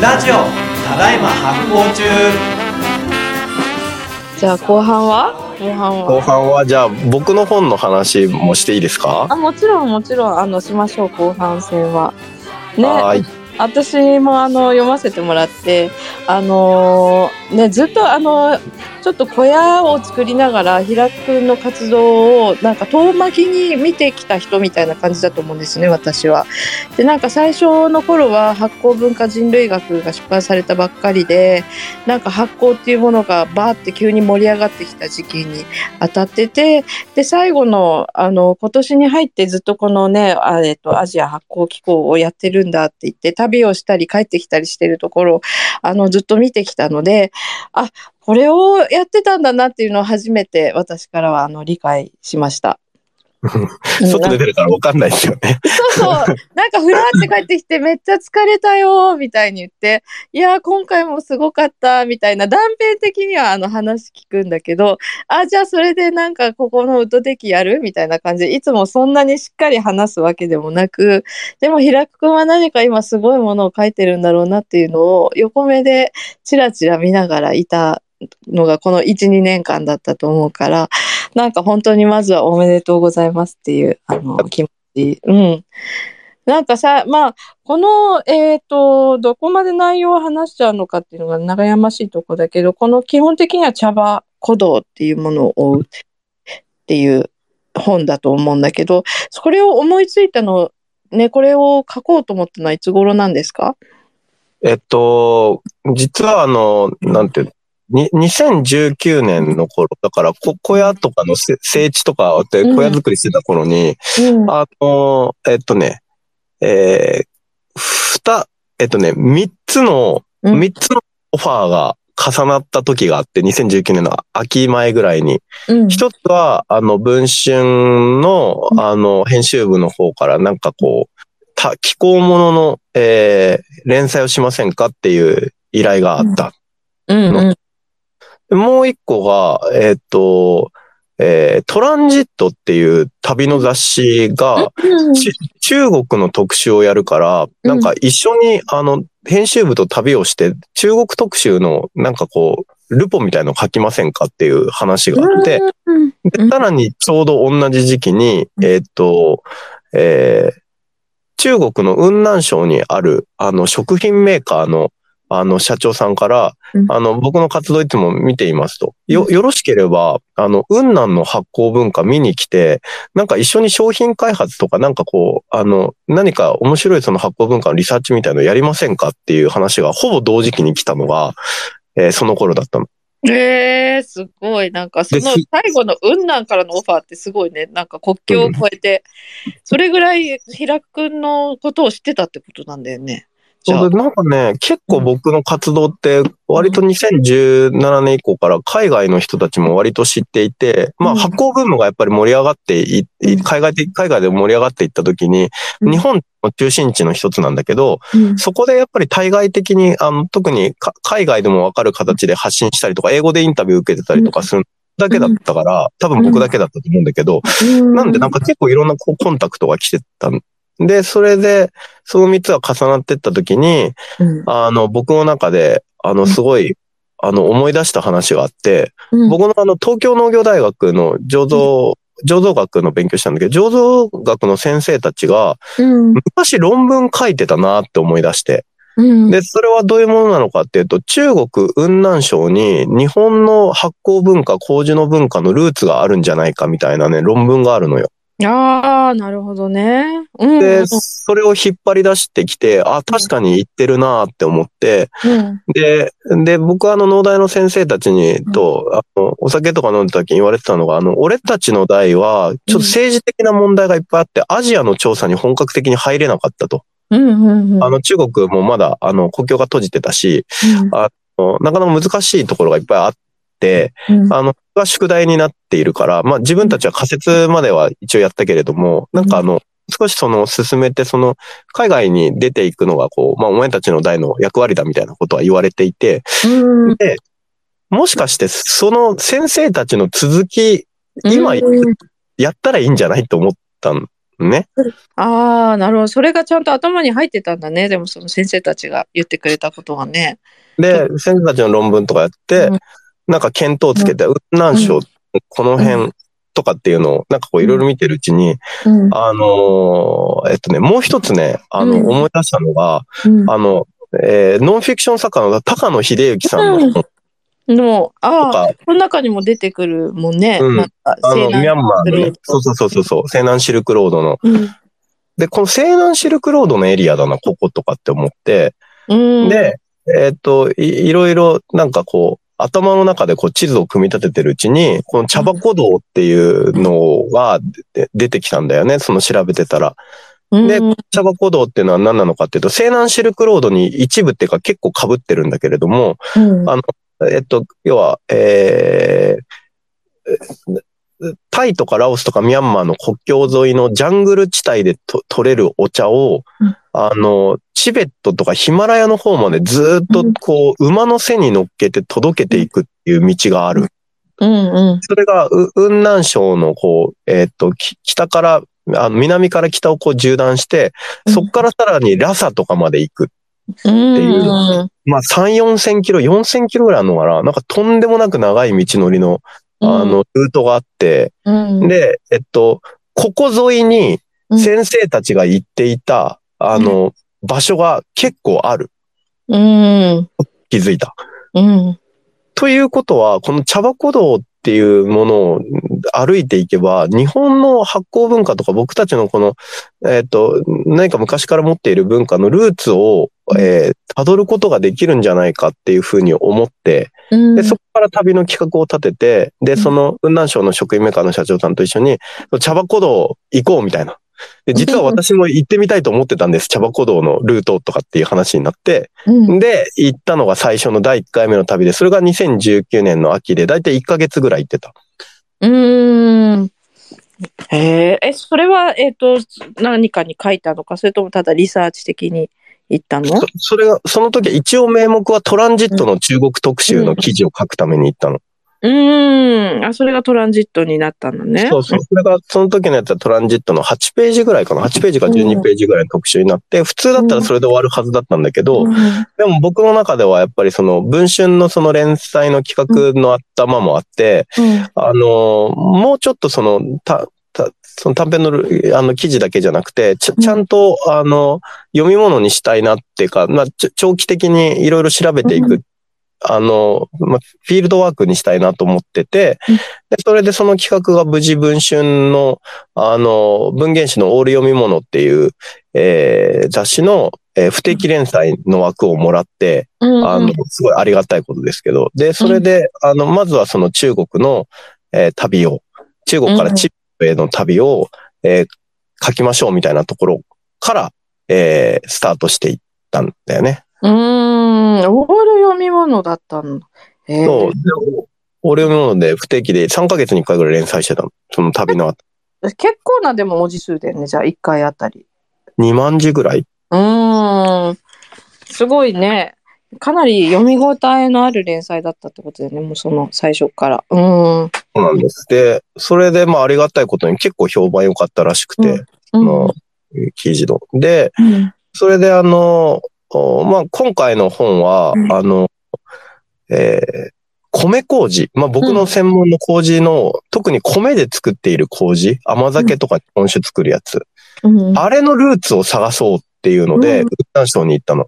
ラジオただいま発行中。じゃあ後半は？後半は。後半はじゃあ僕の本の話もしていいですか？あもちろんもちろん。あのしましょう後半戦は。ね。はい。私もあの読ませてもらってあのーねずっとあのちょっと小屋を作りながら平くんの活動をなんか遠巻きに見てきた人みたいな感じだと思うんですね私は。でなんか最初の頃は発酵文化人類学が出版されたばっかりでなんか発酵っていうものがバーって急に盛り上がってきた時期に当たっててで最後のあの今年に入ってずっとこのねあ、えっと、アジア発酵機構をやってるんだって言って旅をしたり帰ってきたりしてるところをあのずっと見てきたので あこれをやってたんだなっていうのを初めて私からはあの理解しました。外出てるから分かんないですよね。そうそう。なんかふらって帰ってきてめっちゃ疲れたよみたいに言って、いやー今回もすごかったみたいな断片的にはあの話聞くんだけど、あ、じゃあそれでなんかここのウッドデッキやるみたいな感じで、いつもそんなにしっかり話すわけでもなく、でも平久くんは何か今すごいものを書いてるんだろうなっていうのを横目でチラチラ見ながらいたのがこの1、2年間だったと思うから、なんか本当にまずはおめでとうございますっていうあの気持ち。うん。なんかさ、まあ、この、えっ、と、どこまで内容を話しちゃうのかっていうのが長やましいとこだけど、この基本的には茶葉古道っていうものを追うっていう本だと思うんだけど、それを思いついたの、ね、これを書こうと思ったのはいつ頃なんですか？えっと、実はあの、なんてに2019年の頃、だからこ小屋とかのせ整地とかで小屋作りしてた頃に、うん。あの、えっとね、えー、ふた、えっとね、三つの、うん三つのオファーが重なった時があって、2019年の秋前ぐらいに。うん。一つは、あの、文春の、あの、編集部の方から、なんかこう、た、気候ものの、えー、連載をしませんかっていう依頼があった。うんうん。でもう一個が、えーっと、えートランジットっていう旅の雑誌が、うんち中国の特集をやるから、なんか一緒に、あの、編集部と旅をして、中国特集の、なんかこう、ルポみたいの書きませんかっていう話があって、さらにちょうど同じ時期に、えーっと、えー中国の雲南省にある、あの、食品メーカーの、あの、社長さんから、うんあの、僕の活動いつも見ていますと。よ、よろしければ、あの、雲南の発酵文化見に来て、なんか一緒に商品開発とか、なんかこう、あの、何か面白いその発酵文化のリサーチみたいのやりませんかっていう話がほぼ同時期に来たのが、えーその頃だったの。ええすごい。なんかそので最後の雲南からのオファーってすごいね。なんか国境を越えて、それぐらい平久くんのことを知ってたってことなんだよね。そうで、なんかね、結構僕の活動って、割と2017年以降から海外の人たちも割と知っていて、まあうん。発行ブームがやっぱり盛り上がってい、いうん。海外的、海外で盛り上がっていった時に、うん。日本の中心地の一つなんだけど、うん。そこでやっぱり対外的に、あの、特にか海外でもわかる形で発信したりとか、英語でインタビュー受けてたりとかするだけだったから、多分僕だけだったと思うんだけど、なんでなんか結構いろんなこうコンタクトが来てたんで、それで、その3つが重なってった時に、うんあの、僕の中で、あの、すごい、あの、思い出した話があって、うん僕のあの、東京農業大学の醸造、醸造学の勉強したんだけど、醸造学の先生たちが、うん昔論文書いてたなって思い出して。うんで、それはどういうものなのかっていうと、中国雲南省に日本の発酵文化、麹の文化のルーツがあるんじゃないかみたいなね、論文があるのよ。ああ、なるほどね。うん。で、それを引っ張り出してきて、あ、確かに言ってるなって思って、うん。で、で、僕はあの、農大の先生たちに、と、あの、お酒とか飲んでた時に言われてたのが、あの、俺たちの代は、ちょっと政治的な問題がいっぱいあって、アジアの調査に本格的に入れなかったと。うんうんうん。あの、中国もまだ、あの、国境が閉じてたし、あのなかなか難しいところがいっぱいあって、うんあの、が宿題になっているから、まあ自分たちは仮説までは一応やったけれども、なんかあの、少しその進めて、その、海外に出ていくのがこう、まあお前たちの代の役割だみたいなことは言われていて、うんで、もしかしてその先生たちの続き、今うんやったらいいんじゃないと思ったんね。ああ、なるほど。それがちゃんと頭に入ってたんだね。でもその先生たちが言ってくれたことがね。で、先生たちの論文とかやって、うんなんか見当つけて、雲南省、この辺とかっていうのを、なんかこういろいろ見てるうちに、あのえっとね、もう一つね、あの、思い出したのが、あの、えーノンフィクション作家の高野秀幸さんのの、ああ、この中にも出てくるもんね。うん、あの、ミャンマーのね、そうそうそうそう、西南シルクロードの。で、この西南シルクロードのエリアだな、こことかって思って、うん。で、えっとい、いろいろなんかこう、頭の中でこう地図を組み立ててるうちに、この茶箱道っていうのがで出てきたんだよね、その調べてたら。でうん、茶箱道っていうのは何なのかっていうと、西南シルクロードに一部っていうか結構被ってるんだけれども、うん。あえっと、要は、えータイとかラオスとかミャンマーの国境沿いのジャングル地帯でと取れるお茶を、うんあの、チベットとかヒマラヤの方までずっとこう、馬の背に乗っけて届けていくっていう道がある。うんうん。それが、う雲南省のこう、えっと、き北から、あの、南から北をこう縦断して、そこからさらにラサとかまで行く。っていうの。まあ、3、4千キロ、4千キロぐらいあるのかななんかとんでもなく長い道のりの、あの、ルートがあって、うん、で、えっと、ここ沿いに先生たちが行っていた、あの、場所が結構ある。うん。気づいた。うん。ということは、この茶箱道っていうものを歩いていけば、日本の発酵文化とか僕たちのこの、えっ、と、何か昔から持っている文化のルーツを、えー辿ることができるんじゃないかっていうふうに思って、うん。で、そこから旅の企画を立てて、で、その雲南省の食品メーカーの社長さんと一緒に、茶箱道行こうみたいな。で、実は私も行ってみたいと思ってたんです。茶箱道のルートとかっていう話になって。うん、で、行ったのが最初の第1回目の旅で、それが2019年の秋で、だいたい1ヶ月ぐらい行ってた。うん。へえ、え、それは、えっ、と、何かに書いたのか、それともただリサーチ的に？行ったの？そそれが、その時一応名目はトランジットの中国特集の記事を書くために行ったの。うん。あ、それがトランジットになったのね。そうそう。それが、その時のやつはトランジットの8ページぐらいかな。8ページか12ページぐらいの特集になって、普通だったらそれで終わるはずだったんだけど、うん。でも僕の中ではやっぱりその文春のその連載の企画の頭もあって、あの、もうちょっとその、た、たその短編のルあの記事だけじゃなくて、ちゃんと、あの、読み物にしたいなっていうか、まあ、長期的にいろいろ調べていく、うあの、まあ、フィールドワークにしたいなと思ってて、うんでそれでその企画が無事文春の、あの、文芸誌のオール読み物っていう、えー雑誌の、えー不定期連載の枠をもらって、うん。あの、すごいありがたいことですけど。で、それで、あの、まずはその中国の、えー旅を、中国からチップへの旅を、えー書きましょうみたいなところから、えースタートしていったんだよね。うん。オール読み物だったの。へえそう。で俺のので不定期で3ヶ月に1回ぐらい連載してたの。その旅の後。結構なでも文字数だよね。じゃあ、1回あたり。2万字ぐらいうーん。すごいね。かなり読み応えのある連載だったってことだよね。もうその最初から。うーん。そうなんです。で、それでまあありがたいことに結構評判良かったらしくて、うんあの、記事の。で、うん。それであの、おまあ、今回の本は、うんあの、えー米麹。まあ、僕の専門の麹の、特に米で作っている麹、甘酒とか日本酒作るやつ。うん。あれのルーツを探そうっていうので、うん雲南省に行ったの。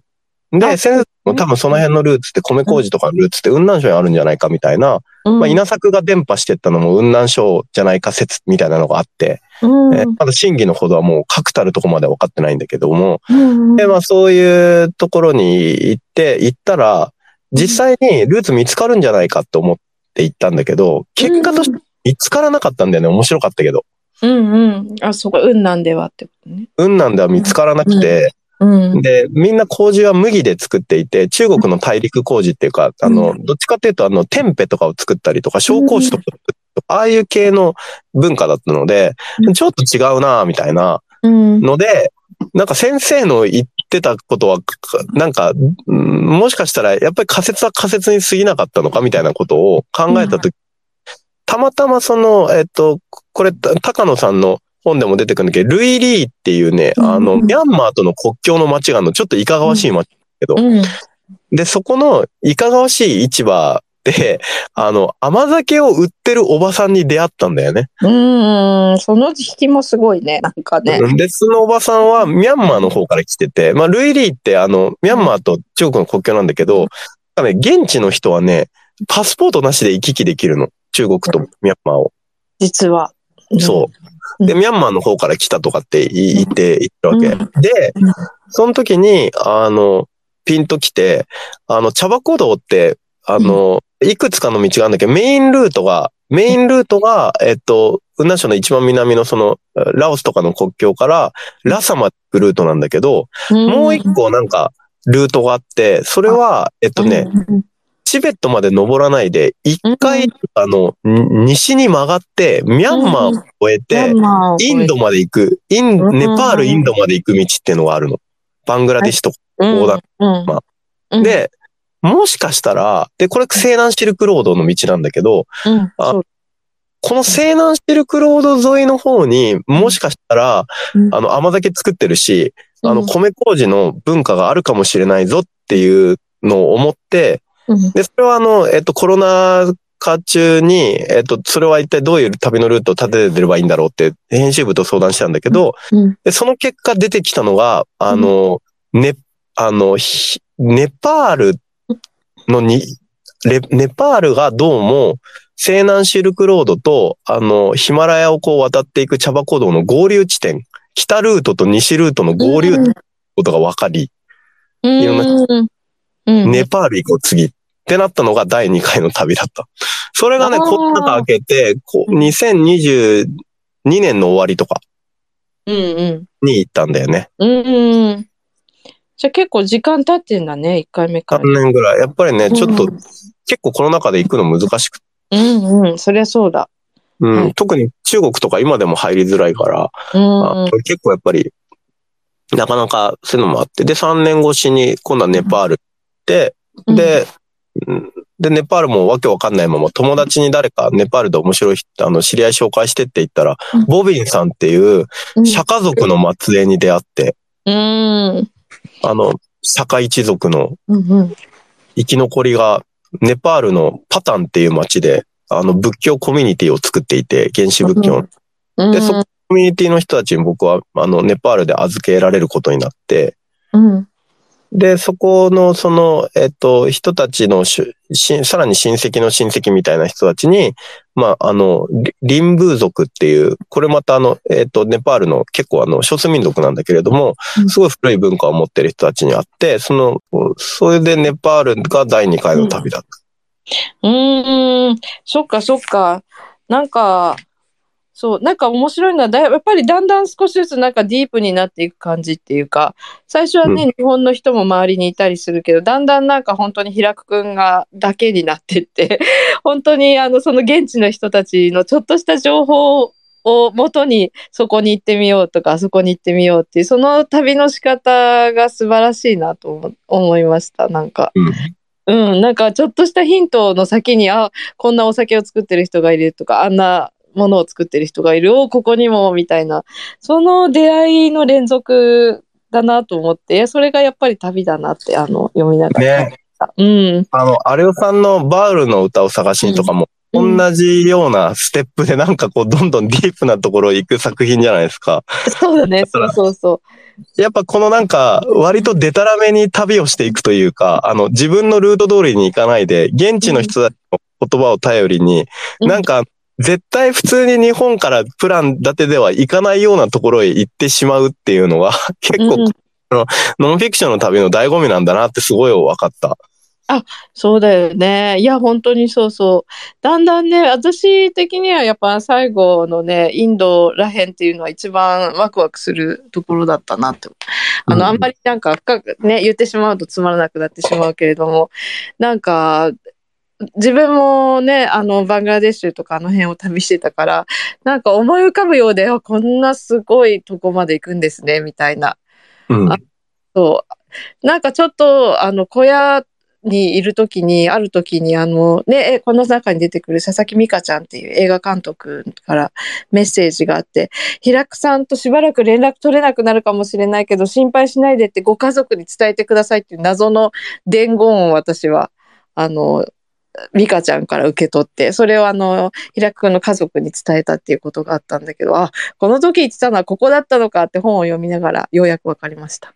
あで、先生も多分その辺のルーツって米麹とかのルーツって雲南省にあるんじゃないかみたいな、うんまあ、稲作が伝播してったのも雲南省じゃないか説みたいなのがあって、うんえーまだ真偽のほどはもう確たるとこまでは分かってないんだけども、うんで、まあそういうところに行って、行ったら、実際にルーツ見つかるんじゃないかと思って行ったんだけど、結果として見つからなかったんだよね。面白かったけど。うんうん。あ、そうか、雲南ではってことね。雲南では見つからなくて、うん。で、みんな麹は麦で作っていて、中国の大陸麹っていうか、あの、どっちかっていうと、あの、テンペとかを作ったりとか、紹興酒とか、ああいう系の文化だったのでう、んちょっと違うなみたいなうん。ので、なんか先生の言ってたことは、かなんか、うんもしかしたらやっぱり仮説は仮説に過ぎなかったのかみたいなことを考えたとき、たまたまその、えっと、これ、た高野さんの本でも出てくるんだけど、ルイリーっていうね、あの、うんミャンマーとの国境の町があるの、ちょっといかがわしい町だけど、うん。で、そこのいかがわしい市場で、あの、甘酒を売ってるおばさんに出会ったんだよね。うん。その引きもすごいね。なんかね。で、そのおばさんはミャンマーの方から来てて、まあ、ルイリーってあの、ミャンマーと中国の国境なんだけど、ね、現地の人はね、パスポートなしで行き来できるの。中国とミャンマーを。実は。そう。で、うん。ミャンマーの方から来たとかって言って、言ったわけ。うん。でうん、その時に、あの、ピンと来て、あの、茶箱道って、あの、いくつかの道があるんだけど、メインルートが、メインルートが、えっと、雲南省の一番南のその、ラオスとかの国境から、ラサまで行くルートなんだけど、うん。もう一個なんか、ルートがあって、それは、えっとね、うんチベットまで登らないで、一回、あの、ん西に曲がって、ミャンマーを越えて、インドまで行く、イン、うんネパール、インドまで行く道っていうのがあるの。バングラデシュとか。横断うんまうん、で、もしかしたら、で、これ西南シルクロードの道なんだけど、この西南シルクロード沿いの方に、もしかしたら、うん。あの、甘酒作ってるし、あの、うん米麹の文化があるかもしれないぞっていうのを思って、うんで、それはあの、えっと、コロナ禍中に、えっと、それは一体どういう旅のルートを立ててればいいんだろうって、編集部と相談したんだけど、うん。で、その結果出てきたのが、あの、ね、あの、ひネパールのに、レネパールがどうも、西南シルクロードと、あの、ヒマラヤをこう渡っていく茶箱道の合流地点、北ルートと西ルートの合流ことが分かり、いろんなネパール行こう次。ってなったのが第2回の旅だった。それがね、コロナ禍明けて、こう2022年の終わりとかうんうん。に行ったんだよね。うんうん。じゃあ結構時間経ってんだね、1回目か3ら。年ぐらい。やっぱりね、ちょっとうん結構コロナ禍で行くの難しくて、うんうん、そりゃそうだ。うん。はい特に中国とか今でも入りづらいから、うんあ結構やっぱり、なかなかそういうのもあって、で、3年越しに今度はネパール行って、うん、で、うんで、ネパールもわけわかんないまま友達に誰かネパールで面白い人、あの、知り合い紹介してって言ったら、うん。ボビンさんっていううん、釈迦族の末裔に出会って、うん。あの、釈迦一族の生き残りが、ネパールのパタンっていう町で、あの、仏教コミュニティを作っていて、原始仏教の。うんで、そこコミュニティの人たちに僕は、あの、ネパールで預けられることになって、うんで、そこの、その、えっと、人たちのしゅ、しさらに親戚の親戚みたいな人たちに、まあ、あの、リリンブー族っていう、これまたあの、えっと、ネパールの結構あの、少数民族なんだけれどもう、んすごい古い文化を持ってる人たちに会って、その、それでネパールが第2回の旅だった。うーん、そっかそっか。なんか、そう、なんか面白いのはだい、やっぱりだんだん少しずつなんかディープになっていく感じっていうか、最初はね、日本の人も周りにいたりするけど、だんだんなんか本当に平久くんがだけになってって、本当にあの、その現地の人たちのちょっとした情報を元にそこに行ってみようとか、あそこに行ってみようっていう、その旅の仕方が素晴らしいなと思思いました、なんか。うんうん、なんかちょっとしたヒントの先に、あ、こんなお酒を作ってる人がいるとか、あんなものを作ってる人がいる、お、ここにも、みたいな、その出会いの連続だなと思って、それがやっぱり旅だなって、あの、読みながら。ね。うん。あの、アレオさんのバールの歌を探しにとかも、うん同じようなステップでなんかこう、どんどんディープなところ行く作品じゃないですか。そうだね、そうそうそやっぱこのなんか、割とデタラメに旅をしていくというか、あの、自分のルート通りに行かないで、現地の人たちの言葉を頼りに、うんなんか、絶対普通に日本からプラン立てでは行かないようなところへ行ってしまうっていうのが、結う。構、うんノンフィクションの旅の醍醐味なんだなってすごい分かった。そうだよね。いや、本当にそうそう。だんだんね、私的にはやっぱ最後のね、インドらへんっていうのは一番ワクワクするところだったなって。あうんの、あんまりなんか深くね、言ってしまうとつまらなくなってしまうけれども、なんか、自分もね、あの、バングラデシュとかあの辺を旅してたから、なんか思い浮かぶようで、あこんなすごいとこまで行くんですね、みたいな。うん。そう。なんかちょっと、あの、小屋にいる時に、ある時に、あの、ね、えこの中に出てくる佐々木美香ちゃんっていう映画監督からメッセージがあって、平久さんとしばらく連絡取れなくなるかもしれないけど、心配しないでってご家族に伝えてくださいっていう謎の伝言を私は、あの、美香ちゃんから受け取って、それをあの、平久くんの家族に伝えたっていうことがあったんだけど、あ、この時言ってたのはここだったのかって本を読みながらようやくわかりました。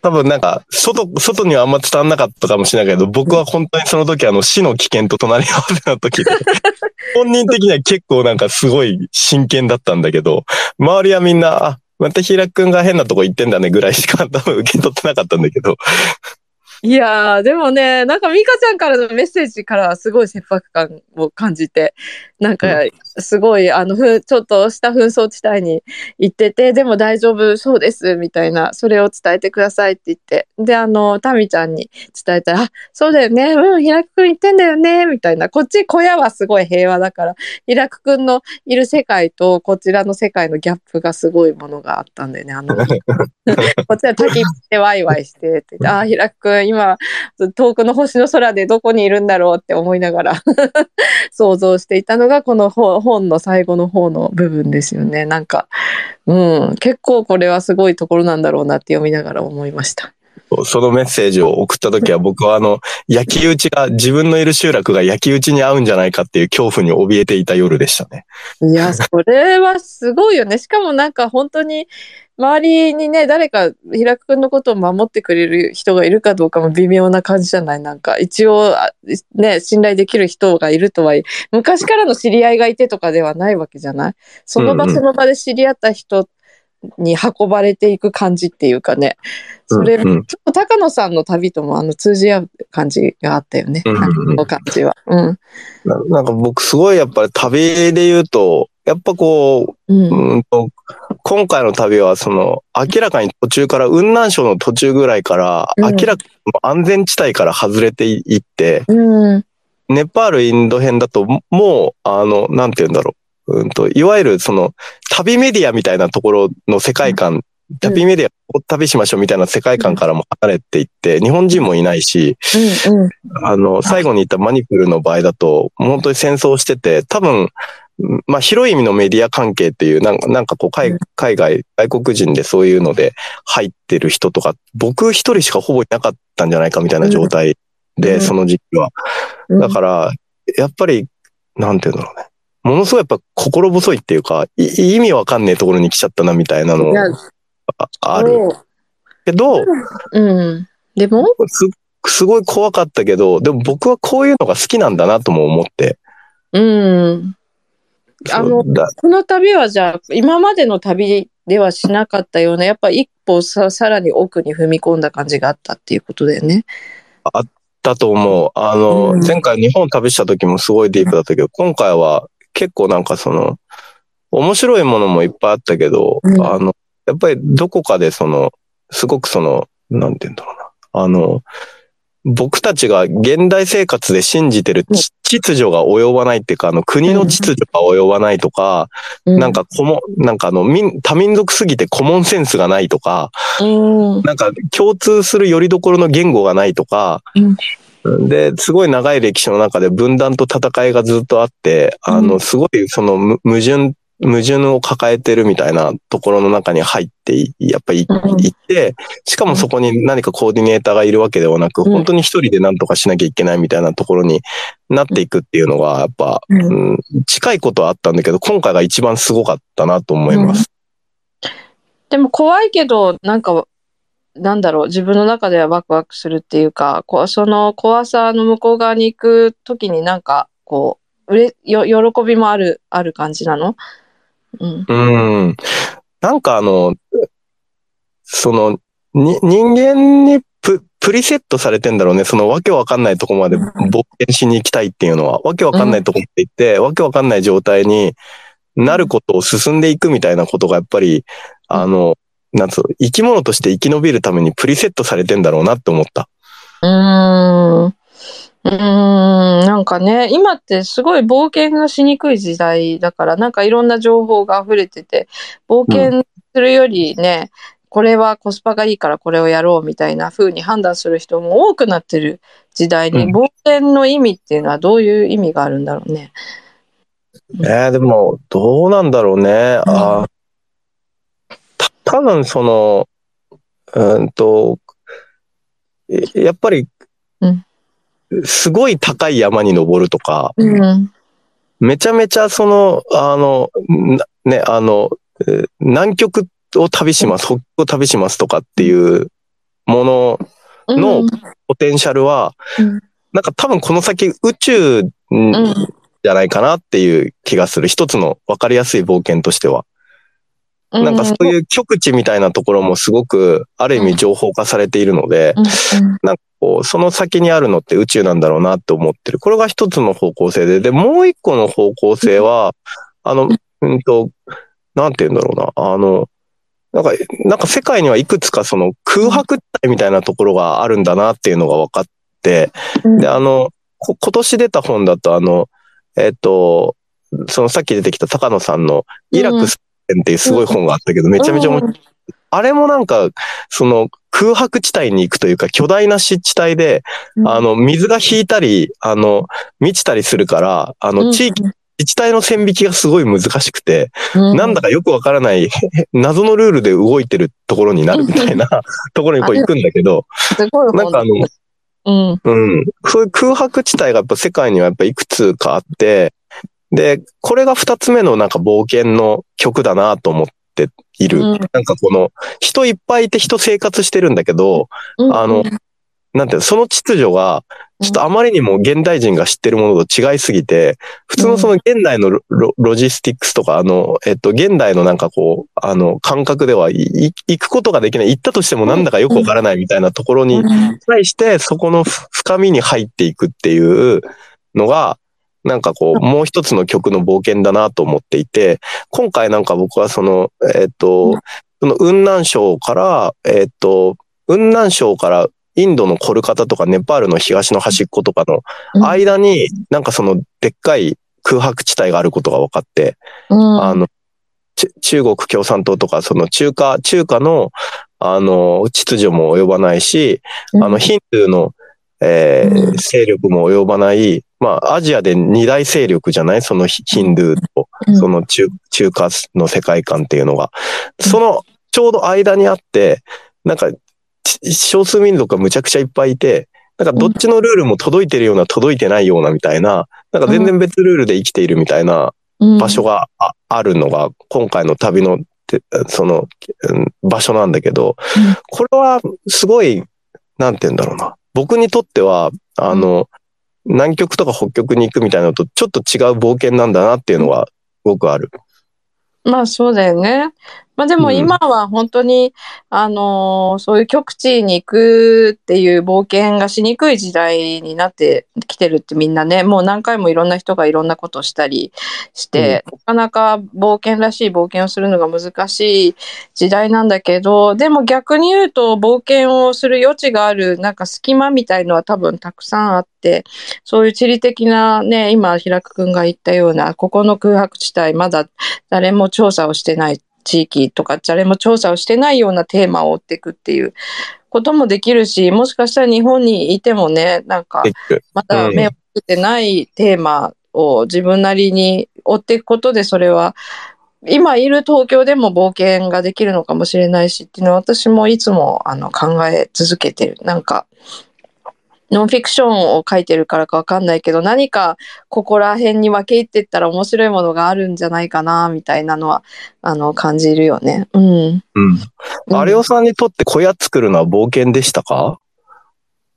多分なんか、外、外にはあんま伝わんなかったかもしれないけど、僕は本当にその時あの死の危険と隣り合わせの時で、本人的には結構なんかすごい真剣だったんだけど、周りはみんな、あ、また平くんが変なとこ行ってんだねぐらいしか多分受け取ってなかったんだけど、いやー、でもね、なんか美香ちゃんからのメッセージからはすごい切迫感を感じて、なんかすごい、あの、ふちょっとした紛争地帯に行ってて、でも大丈夫そうです、みたいな、それを伝えてくださいって言って、で、あの、タミちゃんに伝えたら、あ、そうだよね、うん、平久くん言ってんだよね、みたいな、こっち小屋はすごい平和だから、平久くんのいる世界とこちらの世界のギャップがすごいものがあったんだよね、あの、こっちは焚き火してワイワイしてって言って、あー、平久くん、今、遠くの星の空でどこにいるんだろうって思いながら 想像していたのが、この本の最後の方の部分ですよね。なんか、うん、結構これはすごいところなんだろうなって読みながら思いました。そのメッセージを送った時は僕はあの、焼き討ちが、自分のいる集落が焼き討ちに合うんじゃないかっていう恐怖に怯えていた夜でしたね。いや、それはすごいよね。しかもなんか本当に、周りにね、誰か、平久くんのことを守ってくれる人がいるかどうかも微妙な感じじゃない？なんか、一応、あね、信頼できる人がいるとはいえ、昔からの知り合いがいてとかではないわけじゃない？その場うんうんその場で知り合った人に運ばれていく感じっていうかね。それ、うんうんちょっと高野さんの旅ともあの通じ合う感じがあったよね。うんうんうんこの感じは。うん。ななんか僕すごいやっぱり旅で言うと、やっぱこう、うん。今回の旅はその、明らかに途中から、雲南省の途中ぐらいから、うん明らかに安全地帯から外れていって、うん。ネパール、インド編だと、もう、あの、なんて言うんだろう。うんと、いわゆるその、旅メディアみたいなところの世界観、旅メディア、旅しましょうみたいな世界観からも離れていって、日本人もいないし、うん。うん。あの、最後に言ったマニプルの場合だと、本当に戦争してて、多分、まあ、広い意味のメディア関係っていう、なんか、なんかこう海、海外、外国人でそういうので入ってる人とか、僕一人しかほぼいなかったんじゃないかみたいな状態で、うんその時期は。うんだから、やっぱり、なんていうんだろうね。ものすごいやっぱ心細いっていうか、い意味わかんねえところに来ちゃったなみたいなのある。けど、うん。でも、す、すごい怖かったけど、でも僕はこういうのが好きなんだなとも思って。うん。あのこの旅はじゃあ、今までの旅ではしなかったような、やっぱ一歩ささらに奥に踏み込んだ感じがあったっていうことだよね。だと思う。あの、うん前回日本旅した時もすごいディープだったけど、今回は結構なんかその、面白いものもいっぱいあったけど、うんあの、やっぱりどこかでその、すごくその、なんて言うんだろうな。あの、僕たちが現代生活で信じてるち秩序が及ばないっていうか、あの国の秩序が及ばないとか、うなん、かこも、なんかあの民、多民族すぎてコモンセンスがないとか、うん。なんか共通する拠り所の言語がないとか、で、すごい長い歴史の中で分断と戦いがずっとあって、あの、うん。すごいそのむ矛盾、矛盾を抱えてるみたいなところの中に入ってい、やっぱりうん。行って、しかもそこに何かコーディネーターがいるわけではなく、うん。本当に一人で何とかしなきゃいけないみたいなところになっていくっていうのが、やっぱ、うん。うん、近いことはあったんだけど、今回が一番すごかったなと思います。でも怖いけど、なんか、なんだろう、自分の中ではワクワクするっていうか、こうその怖さの向こう側に行くときになんか、こう、うれよ喜びもある、ある感じなの？うん。うん。なんかあの、その、に、人間にプ、プリセットされてんだろうね。そのわけわかんないとこまでうん冒険しに行きたいっていうのは、わけわかんないとこまで行って、わけわかんない状態になることを進んでいくみたいなことがやっぱり、あの、なんつうの生き物として生き延びるためにプリセットされてんだろうなって思った。うーん。うーん、なんかね、今ってすごい冒険がしにくい時代だから、なんかいろんな情報が溢れてて、冒険するよりね、これはコスパがいいからこれをやろうみたいな風に判断する人も多くなってる時代に、うん冒険の意味っていうのはどういう意味があるんだろうね。えー、でも、どうなんだろうね。あ多分その、うーんと、えやっぱりうん、すごい高い山に登るとか、うん。めちゃめちゃその、あの、なね、あの、えー南極を旅します、北極を旅しますとかっていうもののうんポテンシャルは、うんなんか多分この先宇宙じゃないかなっていう気がする。一つの分かりやすい冒険としては。なんかそういう極地みたいなところもすごく、ある意味情報化されているので、なんかこう、その先にあるのって宇宙なんだろうなって思ってる。これが一つの方向性で、で、もう一個の方向性は、あの、うんと、なんて言うんだろうな、あの、なんか、なんか世界にはいくつかその空白地帯みたいなところがあるんだなっていうのが分かって、うん。で、あの、こ今年出た本だと、あの、えっ、と、そのさっき出てきた高野さんのイラクスっていうすごい本があったけど、めちゃめちゃ面白い。あれもなんか、その空白地帯に行くというか、巨大な湿地帯で、うん。あの、水が引いたり、あの、満ちたりするから、あの、地域、自治体の線引きがすごい難しくて、うん。なんだかよくわからない、謎のルールで動いてるところになるみたいな ところにこう行くんだけど、なんかあの、うん。うん。そういう空白地帯がやっぱ世界にはやっぱいくつかあって、で、これが二つ目のなんか冒険の曲だなと思っている。うん。なんかこの、人いっぱいいて人生活してるんだけど、あのなんていうの、その秩序が、ちょっとあまりにも現代人が知ってるものと違いすぎて、普通のその現代のロジスティックスとか、あの、えっと、現代のなんかこう、あの、感覚では行くことができない。行ったとしてもなんだかよくわからないみたいなところにうん。対して、そこのふ深みに入っていくっていうのが、なんかこう、もう一つの曲の冒険だなと思っていて、今回なんか僕はその、えっ、と、その雲南省から、えっ、と、雲南省からインドのコルカタとかネパールの東の端っことかの間に、なんかそのでっかい空白地帯があることが分かって、うん。あの、ち中国共産党とか、その中華、中華の、あの、秩序も及ばないし、あの、ヒンドゥーの、えーうん。勢力も及ばない、まあ、アジアで二大勢力じゃない？そのヒヒンドゥーと、うん。その中、中華の世界観っていうのが。その、ちょうど間にあって、なんか、ち少数民族がむちゃくちゃいっぱいいて、なんかどっちのルールも届いてるような、届いてないようなみたいな、なんか全然別ルールで生きているみたいな場所がああるのが、今回の旅の、てその、うん場所なんだけどうん、これはすごい、なんて言うんだろうな。僕にとっては、あの、南極とか北極に行くみたいなのとちょっと違う冒険なんだなっていうのは、すごくある。まあそうだよね。まあでもうん。今は本当に、あのーそういう極地に行くっていう冒険がしにくい時代になってきてるってみんなね、もう何回もいろんな人がいろんなことをしたりして、なかなか冒険らしい冒険をするのが難しい時代なんだけど、でも逆に言うと冒険をする余地があるなんか隙間みたいのは多分たくさんあって、そういう地理的なね、今平久くんが言ったような、ここの空白地帯まだ誰も調査をしてない地域とか誰も調査をしてないようなテーマを追っていくっていうこともできるしもしかしたら日本にいてもねなんかまだ目をつけてないテーマを自分なりに追っていくことでそれは今いる東京でも冒険ができるのかもしれないしっていうのは私もいつもあの考え続けてる。なんかノンフィクションを書いてるからかわかんないけど何かここら辺に分け入ってったら面白いものがあるんじゃないかなみたいなのはあの感じるよね。うん。うん。うん有オさんにとって小屋作るのは冒険でしたか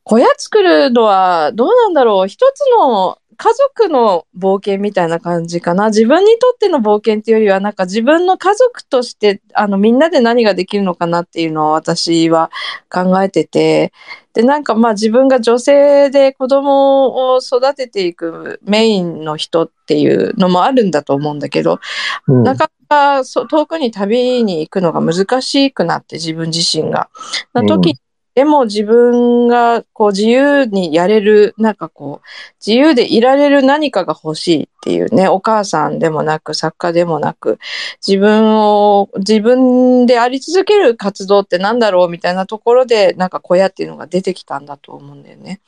小屋作るのはどうなんだろう一つの家族の冒険みたいな感じかな。自分にとっての冒険っていうよりはなんか自分の家族としてあのみんなで何ができるのかなっていうのを私は考えてて。でなんかまあ自分が女性で子供を育てていくメインの人っていうのもあるんだと思うんだけどうん。なかなかそう遠くに旅に行くのが難しくなって自分自身が。な時にでも自分がこう自由にやれる、なんかこう、自由でいられる何かが欲しいっていうね、お母さんでもなく作家でもなく、自分を、自分であり続ける活動ってなんだろうみたいなところで、なんか小屋っていうのが出てきたんだと思うんだよね。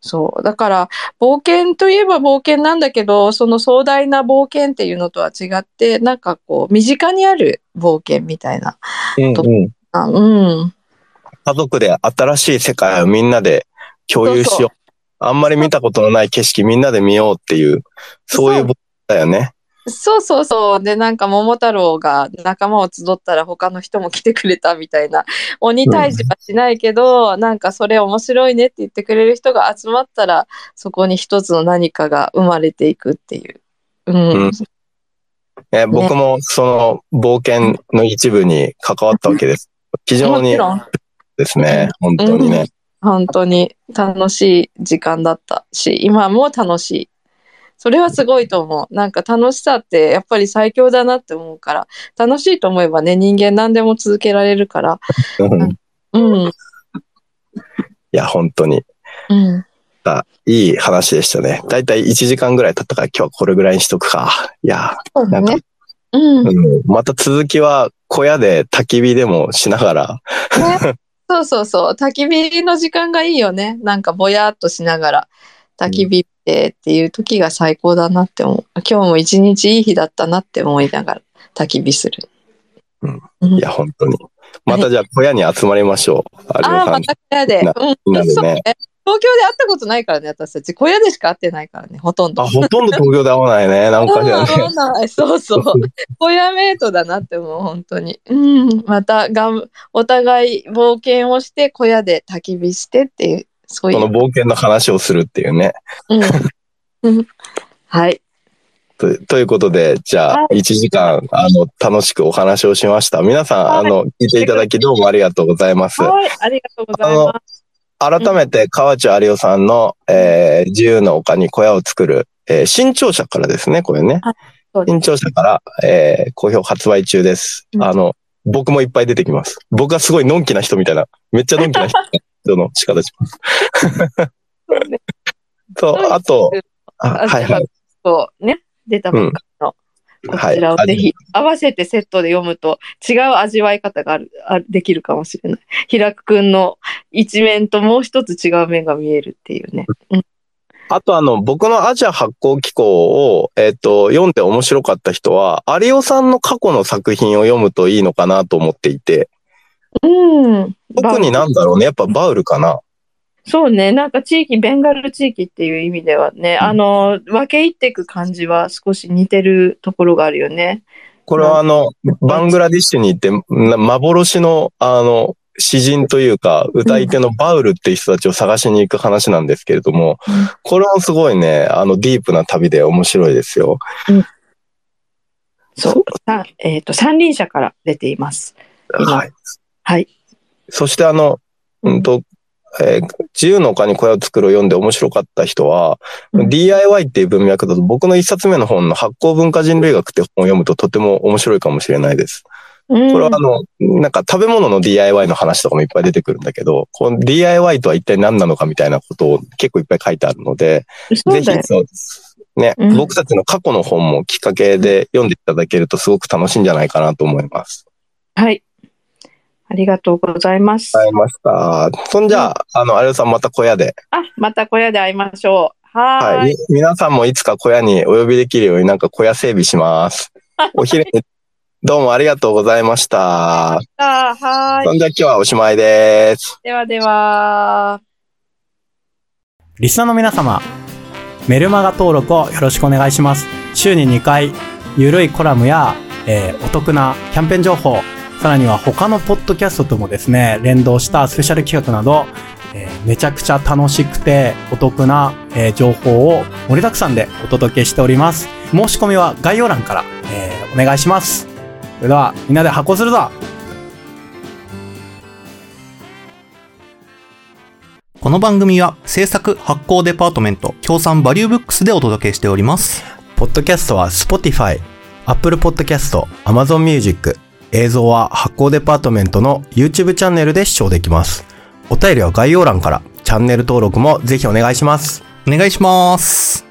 そう。だから、冒険といえば冒険なんだけど、その壮大な冒険っていうのとは違って、なんかこう、身近にある冒険みたいな。うんうんあうん。家族で新しい世界をみんなで共有しよう。あんまり見たことのない景色みんなで見ようっていう、そういうだよね。そうそうそう。で、なんか桃太郎が仲間を集ったら他の人も来てくれたみたいな。鬼退治はしないけど、なんかそれ面白いねって言ってくれる人が集まったら、そこに一つの何かが生まれていくっていう。うん。うんえ僕もその冒険の一部に関わったわけです。非常にもちろん、ですね、本当にね。本当に楽しい時間だったし、今も楽しい。それはすごいと思う。なんか楽しさってやっぱり最強だなって思うから、楽しいと思えばね、人間何でも続けられるから。うんうん。いや、本当に。うん。あいい話でしたね。だいたい1時間ぐらい経ったから今日はこれぐらいにしとくか。いや、そうだねなんか。うん。ね、うん、また続きは小屋で焚き火でもしながら、そうそうそう。焚き火の時間がいいよね。なんかぼやっとしながら焚き火ってっていう時が最高だなって思う。今日も一日いい日だったなって思いながら焚き火する。うんうんいや、本当に。またじゃあ小屋に集まりましょう。有ああ。また小屋で。なうん。みんなね。東京で会ったことないからね、私たち。小屋でしか会ってないからね、ほとんど。あ、ほとんど東京で会わないね。なんかじゃね。うん会わないそうそう。小屋メイトだなって思う、本当に。うん。またがん、お互い冒険をして、小屋で焚き火してっていう、そういう。この冒険の話をするっていうね。うん。うん。はい。とということで、じゃあは、1時間、あの、楽しくお話をしました。皆さん、はいあの、聞いていただきどうもありがとうございます。はい。ありがとうございます。改めて、河内有夫さんの、えー自由の丘に小屋を作る、えー新潮社からですね、これね新潮社から、えー好評発売中です。うんあの、僕もいっぱい出てきます。僕はすごいのんきな人みたいな、めっちゃのんきな人 人の仕方します。そう あと、ああはいはい。そうね、出たばっかこちらをはいぜひ合わせてセットで読むと違う味わい方がある、あできるかもしれない。平久くんの一面ともう一つ違う面が見えるっていうね。うんあとあの、僕のアジア発行機構を、えっ、と、読んで面白かった人は、有オさんの過去の作品を読むといいのかなと思っていて、うん。特になんだろうね、やっぱバウルかな。そうね、なんか地域、ベンガル地域っていう意味ではね、あの、分け入っていく感じは少し似てるところがあるよね。これはあの、バングラディッシュに行って、な幻の、あの、詩人というか、歌い手のバウルっていう人たちを探しに行く話なんですけれども、うんこれもすごいね、あの、ディープな旅で面白いですよ。そう。さえっ、と、三輪車から出ています。今はい。はい。そしてあの、うんと、えー自由の丘に小屋を作るを読んで面白かった人は、うん DIY っていう文脈だと僕の一冊目の本の発酵文化人類学って本を読むととても面白いかもしれないです。ここれはあの、なんか食べ物の DIY の話とかもいっぱい出てくるんだけど、この DIY とは一体何なのかみたいなことを結構いっぱい書いてあるので、ぜひ。そう、ね、うん僕たちの過去の本もきっかけで読んでいただけるとすごく楽しいんじゃないかなと思います。はい。ありがとうございます。わかりました。そんじゃあ、あの、有吉さんまた小屋であ、また小屋で会いましょう。はーい。はい。み皆さんもいつか小屋にお呼びできるようになんか小屋整備します。お昼に、どうもありがとうございました。あはーい。そんじゃ今日はおしまいです。ではでは。リスナーの皆様、メルマガ登録をよろしくお願いします。週に2回、ゆるいコラムや、えーお得なキャンペーン情報、さらには他のポッドキャストともですね、連動したスペシャル企画など、えーめちゃくちゃ楽しくてお得な、えー情報を盛りだくさんでお届けしております。申し込みは概要欄から、えーお願いします。それでは、みんなで発行するぞこの番組は制作発行デパートメント協賛バリューブックスでお届けしております。ポッドキャストは Spotify、Apple Podcast、Amazon Music、映像は発行デパートメントの YouTube チャンネルで視聴できます。お便りは概要欄から、チャンネル登録もぜひお願いします。お願いします。